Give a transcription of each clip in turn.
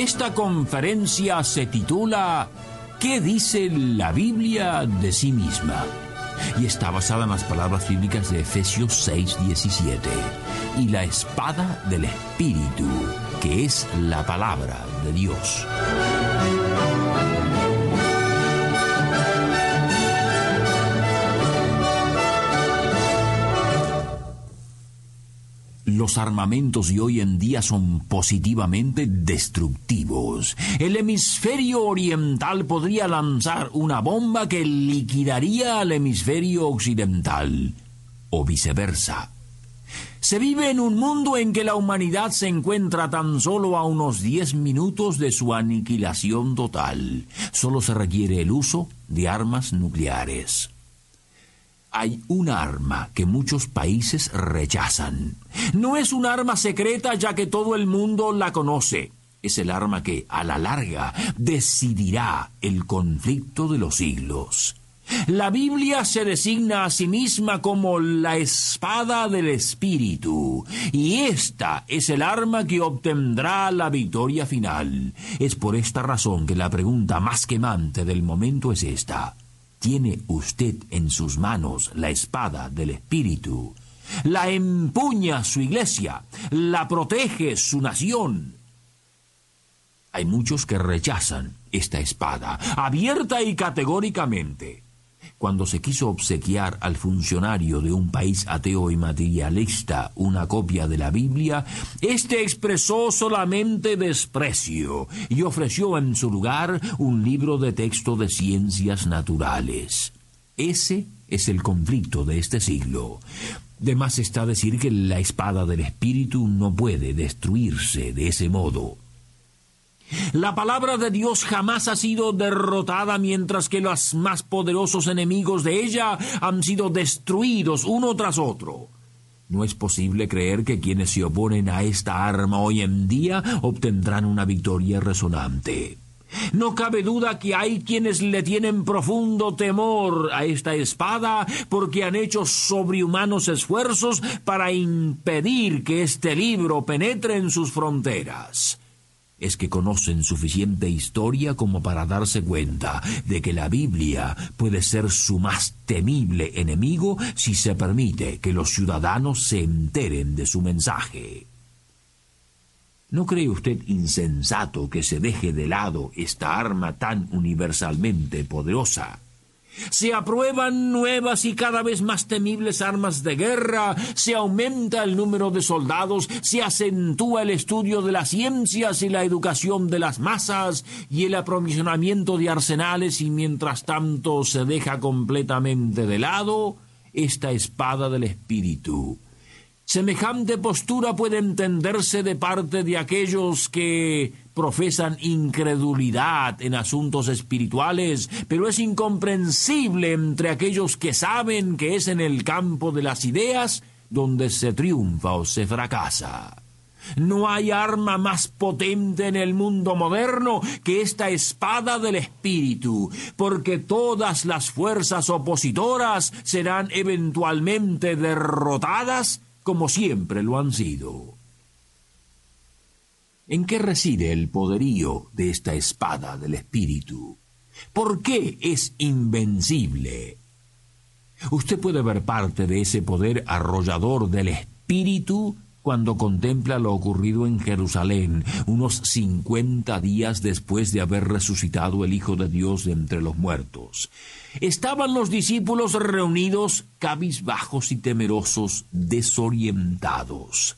Esta conferencia se titula ¿Qué dice la Biblia de sí misma? Y está basada en las palabras bíblicas de Efesios 6:17 y la espada del Espíritu, que es la palabra de Dios. Los armamentos de hoy en día son positivamente destructivos. El hemisferio oriental podría lanzar una bomba que liquidaría al hemisferio occidental, o viceversa. Se vive en un mundo en que la humanidad se encuentra tan solo a unos 10 minutos de su aniquilación total. Solo se requiere el uso de armas nucleares hay un arma que muchos países rechazan. No es un arma secreta ya que todo el mundo la conoce. Es el arma que, a la larga, decidirá el conflicto de los siglos. La Biblia se designa a sí misma como la espada del Espíritu, y esta es el arma que obtendrá la victoria final. Es por esta razón que la pregunta más quemante del momento es esta. ¿Tiene usted en sus manos la espada del Espíritu? La empuña su iglesia, la protege su nación. Hay muchos que rechazan esta espada, abierta y categóricamente cuando se quiso obsequiar al funcionario de un país ateo y materialista una copia de la Biblia, éste expresó solamente desprecio y ofreció en su lugar un libro de texto de ciencias naturales. Ese es el conflicto de este siglo. De más está decir que la espada del espíritu no puede destruirse de ese modo. La palabra de Dios jamás ha sido derrotada mientras que los más poderosos enemigos de ella han sido destruidos uno tras otro. No es posible creer que quienes se oponen a esta arma hoy en día obtendrán una victoria resonante. No cabe duda que hay quienes le tienen profundo temor a esta espada porque han hecho sobrehumanos esfuerzos para impedir que este libro penetre en sus fronteras es que conocen suficiente historia como para darse cuenta de que la Biblia puede ser su más temible enemigo si se permite que los ciudadanos se enteren de su mensaje. ¿No cree usted insensato que se deje de lado esta arma tan universalmente poderosa? Se aprueban nuevas y cada vez más temibles armas de guerra, se aumenta el número de soldados, se acentúa el estudio de las ciencias y la educación de las masas y el aprovisionamiento de arsenales y mientras tanto se deja completamente de lado esta espada del espíritu. Semejante postura puede entenderse de parte de aquellos que profesan incredulidad en asuntos espirituales, pero es incomprensible entre aquellos que saben que es en el campo de las ideas donde se triunfa o se fracasa. No hay arma más potente en el mundo moderno que esta espada del espíritu, porque todas las fuerzas opositoras serán eventualmente derrotadas como siempre lo han sido. ¿En qué reside el poderío de esta espada del espíritu? ¿Por qué es invencible? Usted puede ver parte de ese poder arrollador del espíritu cuando contempla lo ocurrido en Jerusalén unos cincuenta días después de haber resucitado el Hijo de Dios de entre los muertos. Estaban los discípulos reunidos, cabizbajos y temerosos, desorientados.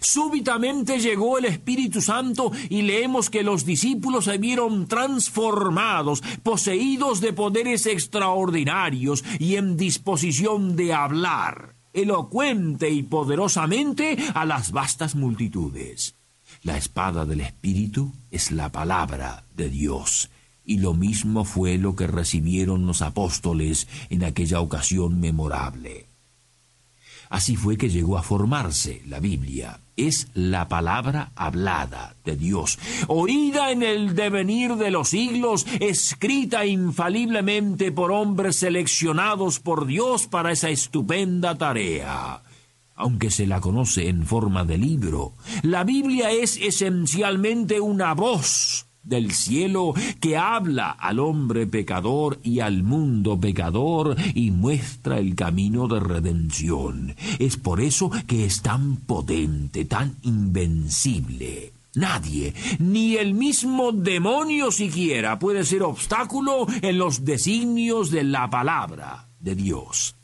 Súbitamente llegó el Espíritu Santo y leemos que los discípulos se vieron transformados, poseídos de poderes extraordinarios y en disposición de hablar elocuente y poderosamente a las vastas multitudes. La espada del Espíritu es la palabra de Dios, y lo mismo fue lo que recibieron los apóstoles en aquella ocasión memorable. Así fue que llegó a formarse la Biblia. Es la palabra hablada de Dios, oída en el devenir de los siglos, escrita infaliblemente por hombres seleccionados por Dios para esa estupenda tarea aunque se la conoce en forma de libro. La Biblia es esencialmente una voz del cielo que habla al hombre pecador y al mundo pecador y muestra el camino de redención. Es por eso que es tan potente, tan invencible. Nadie, ni el mismo demonio siquiera, puede ser obstáculo en los designios de la palabra de Dios.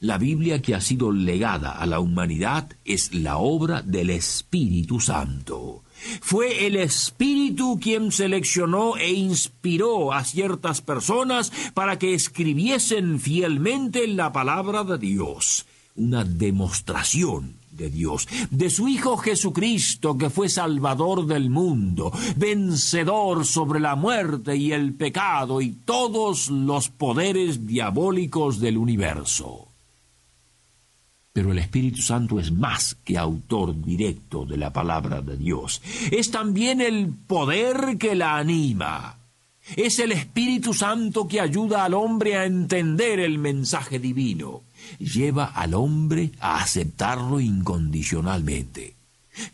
La Biblia que ha sido legada a la humanidad es la obra del Espíritu Santo. Fue el Espíritu quien seleccionó e inspiró a ciertas personas para que escribiesen fielmente la palabra de Dios, una demostración de Dios, de su Hijo Jesucristo, que fue Salvador del mundo, vencedor sobre la muerte y el pecado y todos los poderes diabólicos del universo. Pero el Espíritu Santo es más que autor directo de la palabra de Dios. Es también el poder que la anima. Es el Espíritu Santo que ayuda al hombre a entender el mensaje divino. Lleva al hombre a aceptarlo incondicionalmente.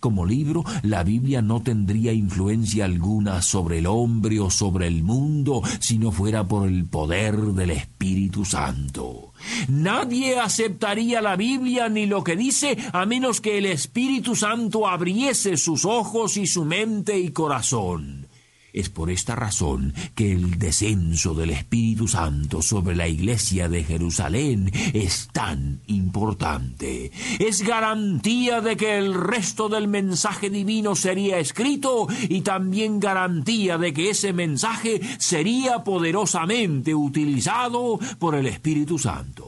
Como libro, la Biblia no tendría influencia alguna sobre el hombre o sobre el mundo si no fuera por el poder del Espíritu Santo. Nadie aceptaría la Biblia ni lo que dice a menos que el Espíritu Santo abriese sus ojos y su mente y corazón. Es por esta razón que el descenso del Espíritu Santo sobre la iglesia de Jerusalén es tan importante. Es garantía de que el resto del mensaje divino sería escrito y también garantía de que ese mensaje sería poderosamente utilizado por el Espíritu Santo.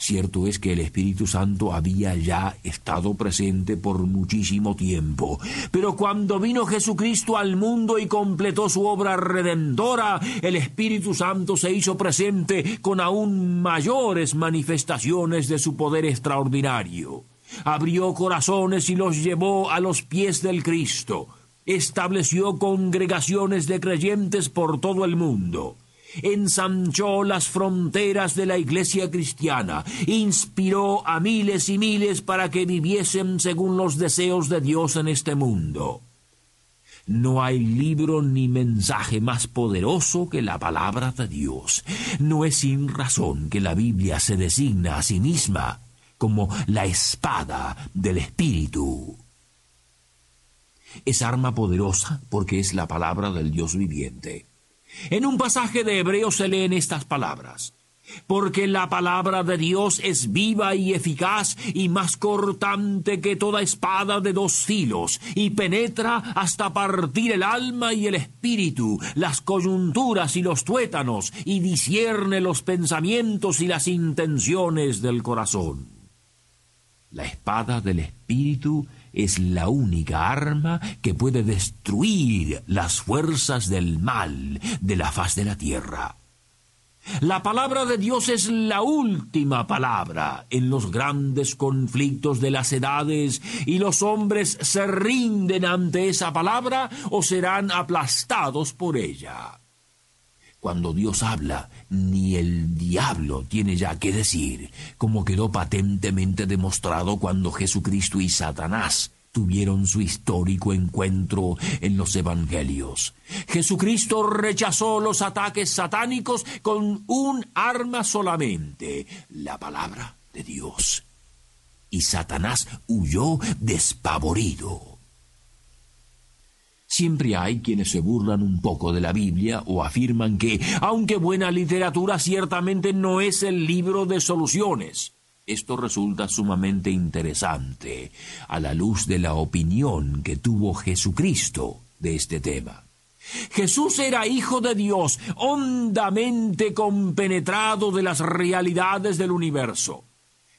Cierto es que el Espíritu Santo había ya estado presente por muchísimo tiempo, pero cuando vino Jesucristo al mundo y completó su obra redentora, el Espíritu Santo se hizo presente con aún mayores manifestaciones de su poder extraordinario. Abrió corazones y los llevó a los pies del Cristo. Estableció congregaciones de creyentes por todo el mundo ensanchó las fronteras de la iglesia cristiana, inspiró a miles y miles para que viviesen según los deseos de Dios en este mundo. No hay libro ni mensaje más poderoso que la palabra de Dios. No es sin razón que la Biblia se designa a sí misma como la espada del Espíritu. Es arma poderosa porque es la palabra del Dios viviente. En un pasaje de Hebreo se leen estas palabras. Porque la palabra de Dios es viva y eficaz y más cortante que toda espada de dos filos, y penetra hasta partir el alma y el espíritu, las coyunturas y los tuétanos, y discierne los pensamientos y las intenciones del corazón. La espada del espíritu es la única arma que puede destruir las fuerzas del mal de la faz de la tierra. La palabra de Dios es la última palabra en los grandes conflictos de las edades y los hombres se rinden ante esa palabra o serán aplastados por ella. Cuando Dios habla, ni el diablo tiene ya que decir, como quedó patentemente demostrado cuando Jesucristo y Satanás tuvieron su histórico encuentro en los Evangelios. Jesucristo rechazó los ataques satánicos con un arma solamente, la palabra de Dios. Y Satanás huyó despavorido. Siempre hay quienes se burlan un poco de la Biblia o afirman que, aunque buena literatura, ciertamente no es el libro de soluciones. Esto resulta sumamente interesante a la luz de la opinión que tuvo Jesucristo de este tema. Jesús era hijo de Dios, hondamente compenetrado de las realidades del universo.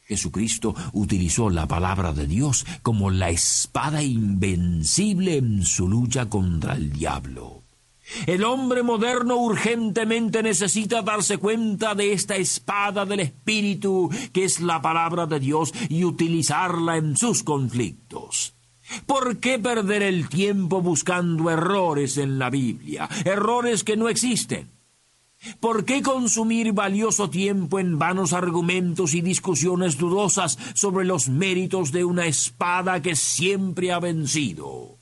Jesucristo utilizó la palabra de Dios como la espada invencible en su lucha contra el diablo. El hombre moderno urgentemente necesita darse cuenta de esta espada del Espíritu, que es la palabra de Dios, y utilizarla en sus conflictos. ¿Por qué perder el tiempo buscando errores en la Biblia? Errores que no existen. ¿Por qué consumir valioso tiempo en vanos argumentos y discusiones dudosas sobre los méritos de una espada que siempre ha vencido?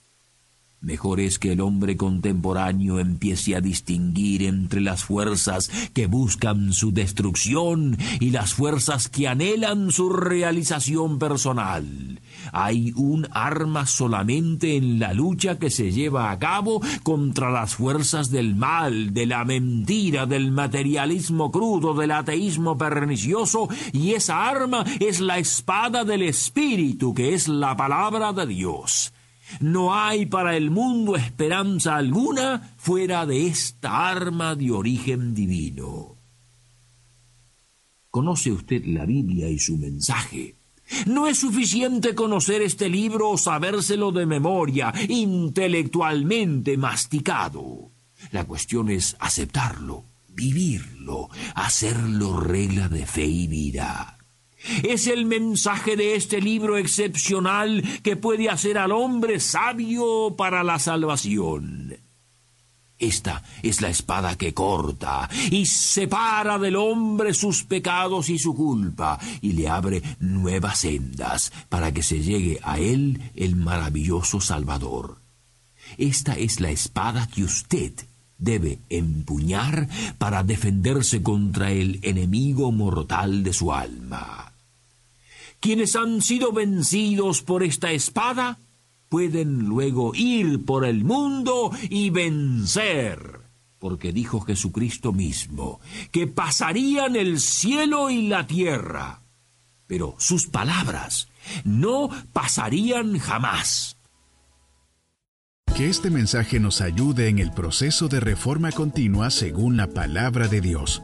Mejor es que el hombre contemporáneo empiece a distinguir entre las fuerzas que buscan su destrucción y las fuerzas que anhelan su realización personal. Hay un arma solamente en la lucha que se lleva a cabo contra las fuerzas del mal, de la mentira, del materialismo crudo, del ateísmo pernicioso, y esa arma es la espada del Espíritu, que es la palabra de Dios. No hay para el mundo esperanza alguna fuera de esta arma de origen divino. ¿Conoce usted la Biblia y su mensaje? No es suficiente conocer este libro o sabérselo de memoria, intelectualmente masticado. La cuestión es aceptarlo, vivirlo, hacerlo regla de fe y vida. Es el mensaje de este libro excepcional que puede hacer al hombre sabio para la salvación. Esta es la espada que corta y separa del hombre sus pecados y su culpa y le abre nuevas sendas para que se llegue a él el maravilloso Salvador. Esta es la espada que usted debe empuñar para defenderse contra el enemigo mortal de su alma. Quienes han sido vencidos por esta espada pueden luego ir por el mundo y vencer. Porque dijo Jesucristo mismo que pasarían el cielo y la tierra, pero sus palabras no pasarían jamás. Que este mensaje nos ayude en el proceso de reforma continua según la palabra de Dios.